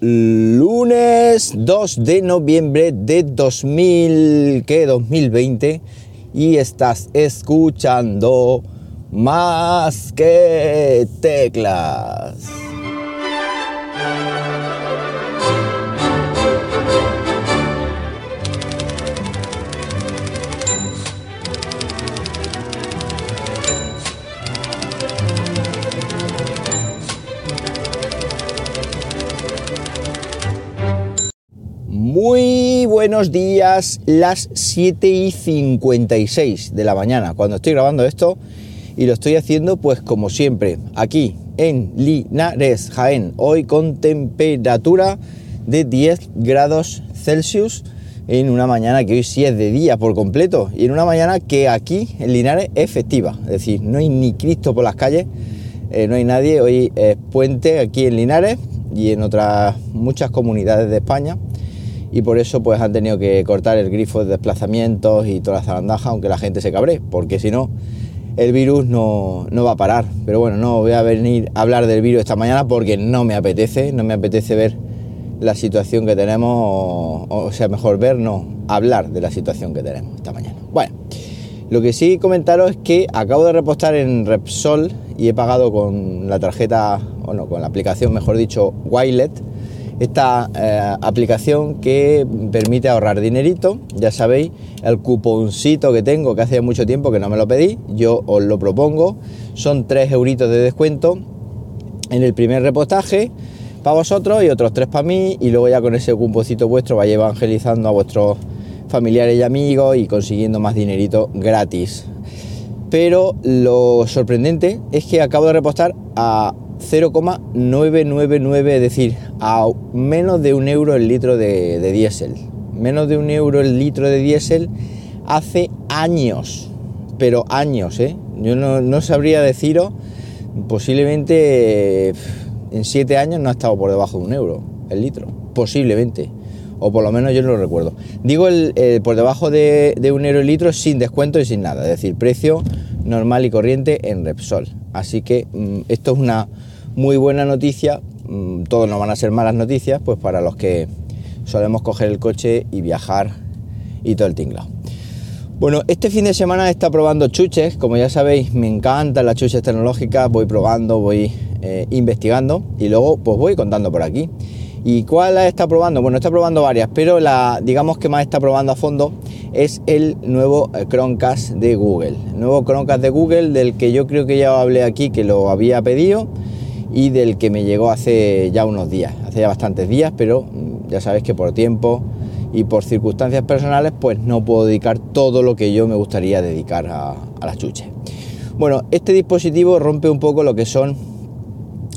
lunes 2 de noviembre de 2000, ¿qué? 2020 y estás escuchando más que teclas. Buenos días, las 7 y 56 de la mañana, cuando estoy grabando esto y lo estoy haciendo pues como siempre, aquí en Linares, Jaén, hoy con temperatura de 10 grados Celsius en una mañana que hoy sí es de día por completo y en una mañana que aquí en Linares es festiva, es decir, no hay ni Cristo por las calles, eh, no hay nadie, hoy es puente aquí en Linares y en otras muchas comunidades de España y por eso pues han tenido que cortar el grifo de desplazamientos y toda la zarandaja, aunque la gente se cabre, porque si no el virus no, va a parar. Pero bueno, no voy a venir a hablar del virus esta mañana porque no me apetece, no me apetece ver la situación que tenemos, o, o sea, mejor ver, no, hablar de la situación que tenemos esta mañana. Bueno, lo que sí comentaros es que acabo de repostar en Repsol y he pagado con la tarjeta, bueno, con la aplicación, mejor dicho, Wilet esta eh, aplicación que permite ahorrar dinerito. Ya sabéis, el cuponcito que tengo, que hace mucho tiempo que no me lo pedí, yo os lo propongo. Son 3 euritos de descuento en el primer repostaje para vosotros y otros 3 para mí. Y luego ya con ese cuponcito vuestro vais evangelizando a vuestros familiares y amigos y consiguiendo más dinerito gratis. Pero lo sorprendente es que acabo de repostar a 0,999, es decir, a menos de un euro el litro de, diésel. Menos de un euro el litro de diésel hace años, pero años, ¿eh? Yo no, sabría deciros, posiblemente en siete años no ha estado por debajo de un euro el litro, posiblemente, o por lo menos yo no lo recuerdo. Digo el, por debajo de, de un euro el litro sin descuento y sin nada, es decir, precio normal y corriente en Repsol. Así que mm, esto es una muy buena noticia, mm, todos no van a ser malas noticias, pues para los que solemos coger el coche y viajar y todo el tinglado. Bueno, este fin de semana está probando chuches, como ya sabéis, me encantan las chuches tecnológicas, voy probando, voy eh, investigando y luego pues voy contando por aquí. ¿Y cuál está probando? Bueno, está probando varias, pero la, digamos que más está probando a fondo es el nuevo eh, Chromecast de Google. Nuevo Chromecast de Google del que yo creo que ya hablé aquí, que lo había pedido y del que me llegó hace ya unos días, hace ya bastantes días, pero mm, ya sabéis que por tiempo y por circunstancias personales pues no puedo dedicar todo lo que yo me gustaría dedicar a, las chuches. Bueno, este dispositivo rompe un poco lo que son,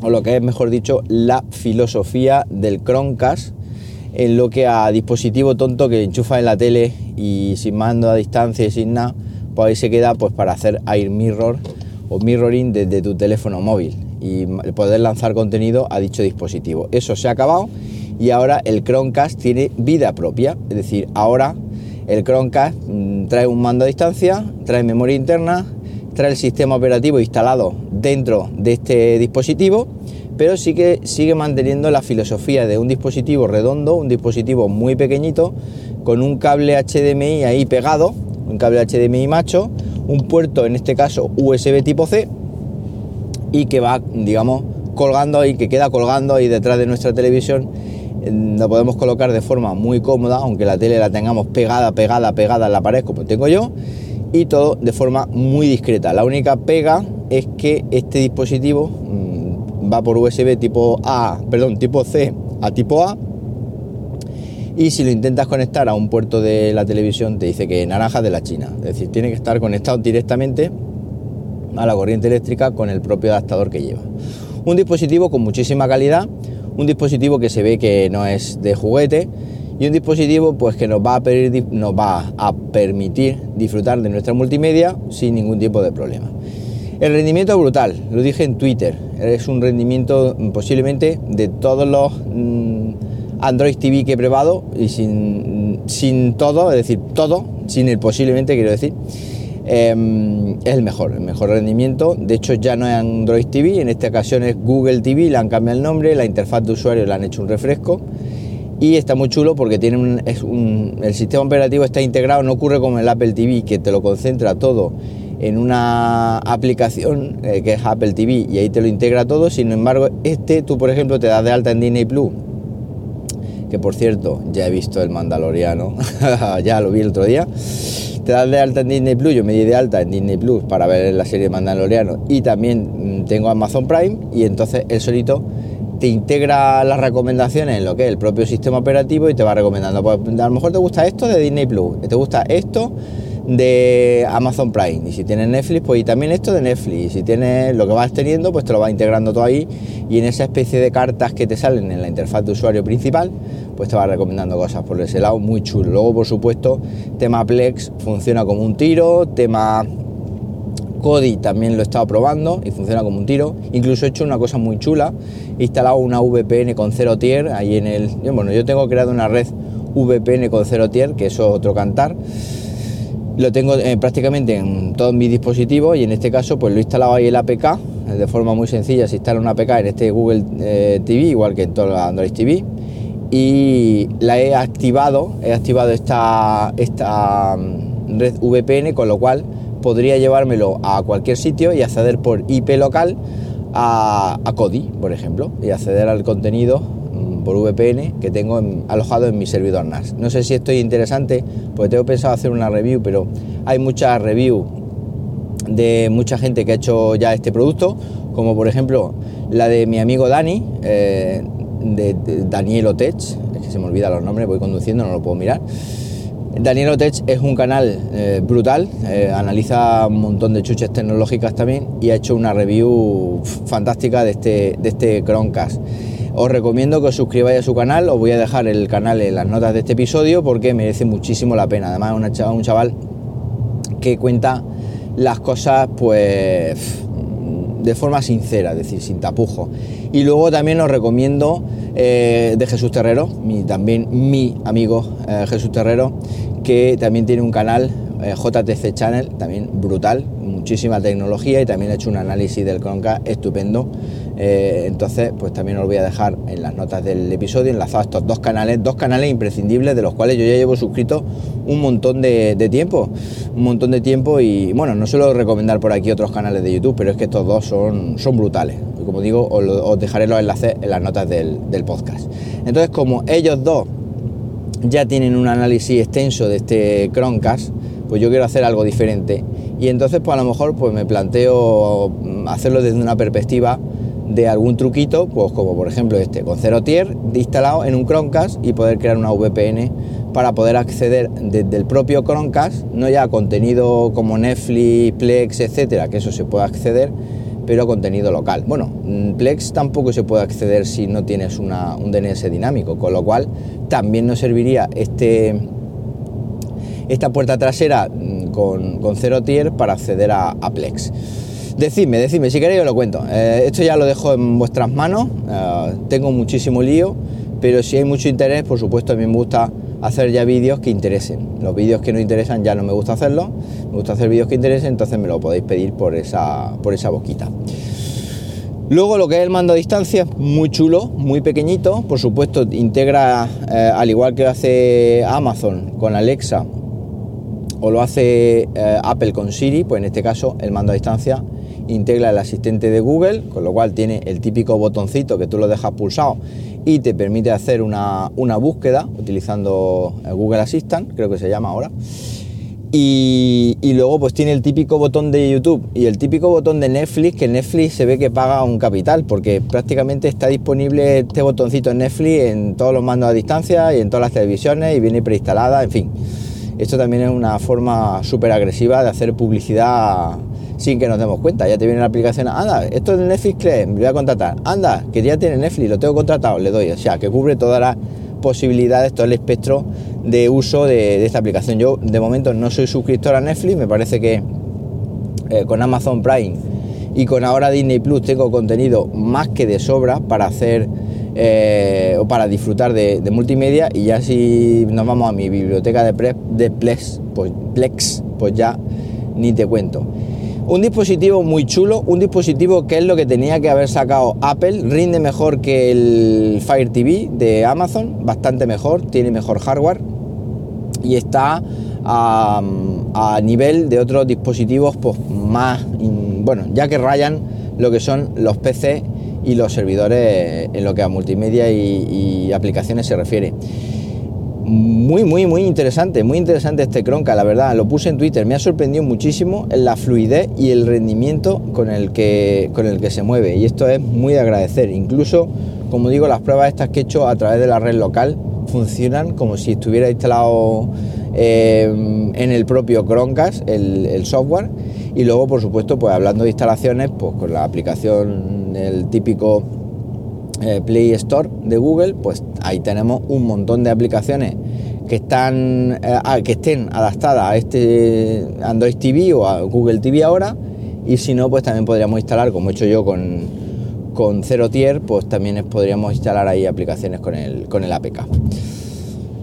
o lo que es mejor dicho, la filosofía del Chromecast en lo que a dispositivo tonto que enchufa en la tele y sin mando a distancia y sin nada, pues ahí se queda pues para hacer air mirror o mirroring desde tu teléfono móvil y poder lanzar contenido a dicho dispositivo. Eso se ha acabado y ahora el Chromecast tiene vida propia, es decir, ahora el Chromecast mm, trae un mando a distancia, trae memoria interna, trae el sistema operativo instalado dentro de este dispositivo, pero sí que sigue manteniendo la filosofía de un dispositivo redondo, un dispositivo muy pequeñito, con un cable HDMI ahí pegado, un cable HDMI macho, un puerto en este caso USB tipo C, y que va, digamos, colgando ahí, que queda colgando ahí detrás de nuestra televisión. Lo podemos colocar de forma muy cómoda, aunque la tele la tengamos pegada, pegada, pegada en la pared, como tengo yo, y todo de forma muy discreta. La única pega es que este dispositivo mm, va por USB tipo A, perdón, tipo C a tipo A. Y si lo intentas conectar a un puerto de la televisión, te dice que naranja de la China. Es decir, tiene que estar conectado directamente a la corriente eléctrica con el propio adaptador que lleva. Un dispositivo con muchísima calidad, un dispositivo que se ve que no es de juguete y un dispositivo pues que nos va a, nos va a permitir disfrutar de nuestra multimedia sin ningún tipo de problema. El rendimiento es brutal, lo dije en Twitter, es un rendimiento posiblemente de todos los mm, Android TV que he probado y sin, sin todo, es decir, todo, sin el posiblemente quiero decir, em, es el mejor, el mejor rendimiento. De hecho, ya no es Android TV, en esta ocasión es Google TV, le han cambiado el nombre, la interfaz de usuario le han hecho un refresco. Y está muy chulo porque tiene un, es un, el sistema operativo está integrado, no ocurre como el Apple TV que te lo concentra todo en una aplicación eh, que es Apple TV y ahí te lo integra todo, sin embargo este tú por ejemplo te das de alta en Disney Plus, que por cierto ya he visto el Mandaloriano, ya lo vi el otro día, te das de alta en Disney Plus, yo me di de alta en Disney Plus para ver la serie Mandaloriano y también mm, tengo Amazon Prime y entonces el solito te integra las recomendaciones en lo que es el propio sistema operativo y te va recomendando. Pues a lo mejor te gusta esto de Disney Plus, te gusta esto de Amazon Prime. Y si tienes Netflix, pues y también esto de Netflix. Y si tienes lo que vas teniendo, pues te lo va integrando todo ahí. Y en esa especie de cartas que te salen en la interfaz de usuario principal, pues te va recomendando cosas por ese lado, muy chulo. Luego, por supuesto, tema Plex funciona como un tiro, tema Kodi también lo he estado probando y funciona como un tiro. Incluso he hecho una cosa muy chula, he instalado una VPN con cero tier ahí en el... Bueno, yo tengo creado una red VPN con cero tier, que eso es otro cantar. Lo tengo eh, prácticamente en todos mis dispositivos y en este caso pues lo he instalado ahí el APK, eh, de forma muy sencilla se instala una APK en este Google eh, TV, igual que en todo Android TV, y la he activado, he activado esta, esta mm, red VPN, con lo cual podría llevármelo a cualquier sitio y acceder por IP local a, a por ejemplo, y acceder al contenido por VPN que tengo alojado en mi servidor NAS. No sé si esto es interesante, porque tengo pensado hacer una review, pero hay muchas reviews de mucha gente que ha hecho ya este producto, como por ejemplo la de mi amigo Dani, eh, de, Daniel Otech, es que se me olvida los nombres, voy conduciendo, no lo puedo mirar. Daniel Otech es un canal eh, brutal, eh, analiza un montón de chuches tecnológicas también y ha hecho una review fantástica de este, de este Chromecast. Os recomiendo que os suscribáis a su canal, os voy a dejar el canal en las notas de este episodio porque merece muchísimo la pena. Además es un chaval que cuenta las cosas pues de forma sincera, es decir, sin tapujo. Y luego también os recomiendo eh, de Jesús Terrero, mi, también mi amigo eh, Jesús Terrero, que también tiene un canal, eh, JTC Channel, también brutal, muchísima tecnología y también ha hecho un análisis del Chromecast estupendo. Entonces, pues también os voy a dejar en las notas del episodio enlazados estos dos canales, dos canales imprescindibles de los cuales yo ya llevo suscrito un montón de, tiempo, un montón de tiempo y bueno, no suelo recomendar por aquí otros canales de YouTube, pero es que estos dos son, son brutales. Como digo, os, dejaré los enlaces en las notas del, podcast. Entonces, como ellos dos ya tienen un análisis extenso de este Chromecast, pues yo quiero hacer algo diferente. Y entonces, pues a lo mejor pues me planteo hacerlo desde una perspectiva de algún truquito, pues como por ejemplo este, con cero tier instalado en un Chromecast y poder crear una VPN para poder acceder desde el propio Chromecast, no ya a contenido como Netflix, Plex, etcétera, que eso se puede acceder, pero contenido local. Bueno, mm, Plex tampoco se puede acceder si no tienes un DNS dinámico, con lo cual también nos serviría este, esta puerta trasera mm, con, con cero tier para acceder a, Plex. Decidme, decidme, si queréis os lo cuento. Eh, esto ya lo dejo en vuestras manos, eh, tengo muchísimo lío, pero si hay mucho interés, por supuesto a mí me gusta hacer ya vídeos que interesen. Los vídeos que no interesan ya no me gusta hacerlos, me gusta hacer vídeos que interesen, entonces me lo podéis pedir por esa, por esa boquita. Luego lo que es el mando a distancia, muy chulo, muy pequeñito, por supuesto integra, eh, al igual que hace Amazon con Alexa o lo hace Apple con Siri, pues en este caso el mando a distancia integra el asistente de Google, con lo cual tiene el típico botoncito que tú lo dejas pulsado y te permite hacer una, búsqueda utilizando Google Assistant, creo que se llama ahora. Y, luego pues tiene el típico botón de YouTube y el típico botón de Netflix, que Netflix se ve que paga un capital, porque prácticamente está disponible este botoncito en Netflix en todos los mandos a distancia y en todas las televisiones y viene preinstalada, en fin. Esto también es una forma súper agresiva de hacer publicidad sin que nos demos cuenta. Ya te viene la aplicación, anda, esto es de Netflix, me voy a contratar. Anda, que ya tiene Netflix, lo tengo contratado, le doy. O sea, que cubre todas las posibilidades, todo el espectro de uso de, esta aplicación. Yo de momento no soy suscriptor a Netflix, me parece que eh, con Amazon Prime y con ahora Disney Plus tengo contenido más que de sobra para hacer eh, o para disfrutar de, multimedia y ya si nos vamos a mi biblioteca de, de Plex, pues, Plex, pues ya ni te cuento. Un dispositivo muy chulo, un dispositivo que es lo que tenía que haber sacado Apple, rinde mejor que el Fire TV de Amazon, bastante mejor, tiene mejor hardware y está a, nivel de otros dispositivos pues más, bueno, ya que rayan lo que son los PC y los servidores en lo que a multimedia y, aplicaciones se refiere. Muy, muy, muy interesante, muy interesante este Cronca, la verdad, lo puse en Twitter, me ha sorprendido muchísimo la fluidez y el rendimiento con el que, con el que se mueve. Y esto es muy de agradecer, incluso, como digo, las pruebas estas que he hecho a través de la red local funcionan como si estuviera instalado eh, en el propio Chromecast el, software. Y luego por supuesto pues hablando de instalaciones pues con la aplicación el típico eh, Play Store de Google pues ahí tenemos un montón de aplicaciones que están eh, que estén adaptadas a este Android TV o a Google TV ahora. Y si no pues también podríamos instalar como he hecho yo con con Zero Tier pues también podríamos instalar ahí aplicaciones con el, con el APK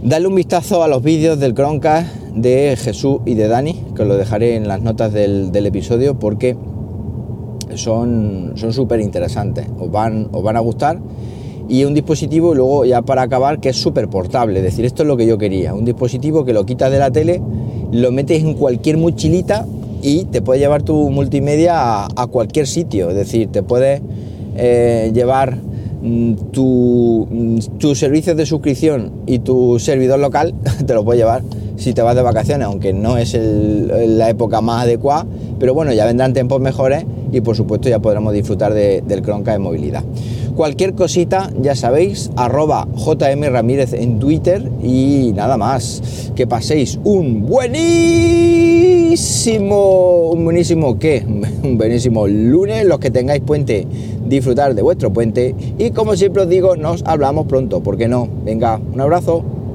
Dale un vistazo a los vídeos del Chromecast de Jesús y de Dani, que os lo dejaré en las notas del, episodio porque son súper interesantes, os van, os van a gustar. Y un dispositivo, luego ya para acabar, que es súper portable, es decir, esto es lo que yo quería, un dispositivo que lo quitas de la tele, lo metes en cualquier mochilita y te puede llevar tu multimedia a, cualquier sitio, es decir, te puedes eh, llevar Mm, tu, mm, tus servicios de suscripción y tu servidor local te lo puedes llevar si te vas de vacaciones, aunque no es la época más adecuada, pero bueno, ya vendrán tiempos mejores y por supuesto ya podremos disfrutar del Cronca de movilidad. Cualquier cosita, ya sabéis, arroba JM Ramírez en Twitter y nada más. Que paséis un buenísimo, un buenísimo, ¿qué? Un buenísimo lunes, los que tengáis puente, disfrutar de vuestro puente y como siempre os digo, nos hablamos pronto, ¿por qué no? Venga, un abrazo.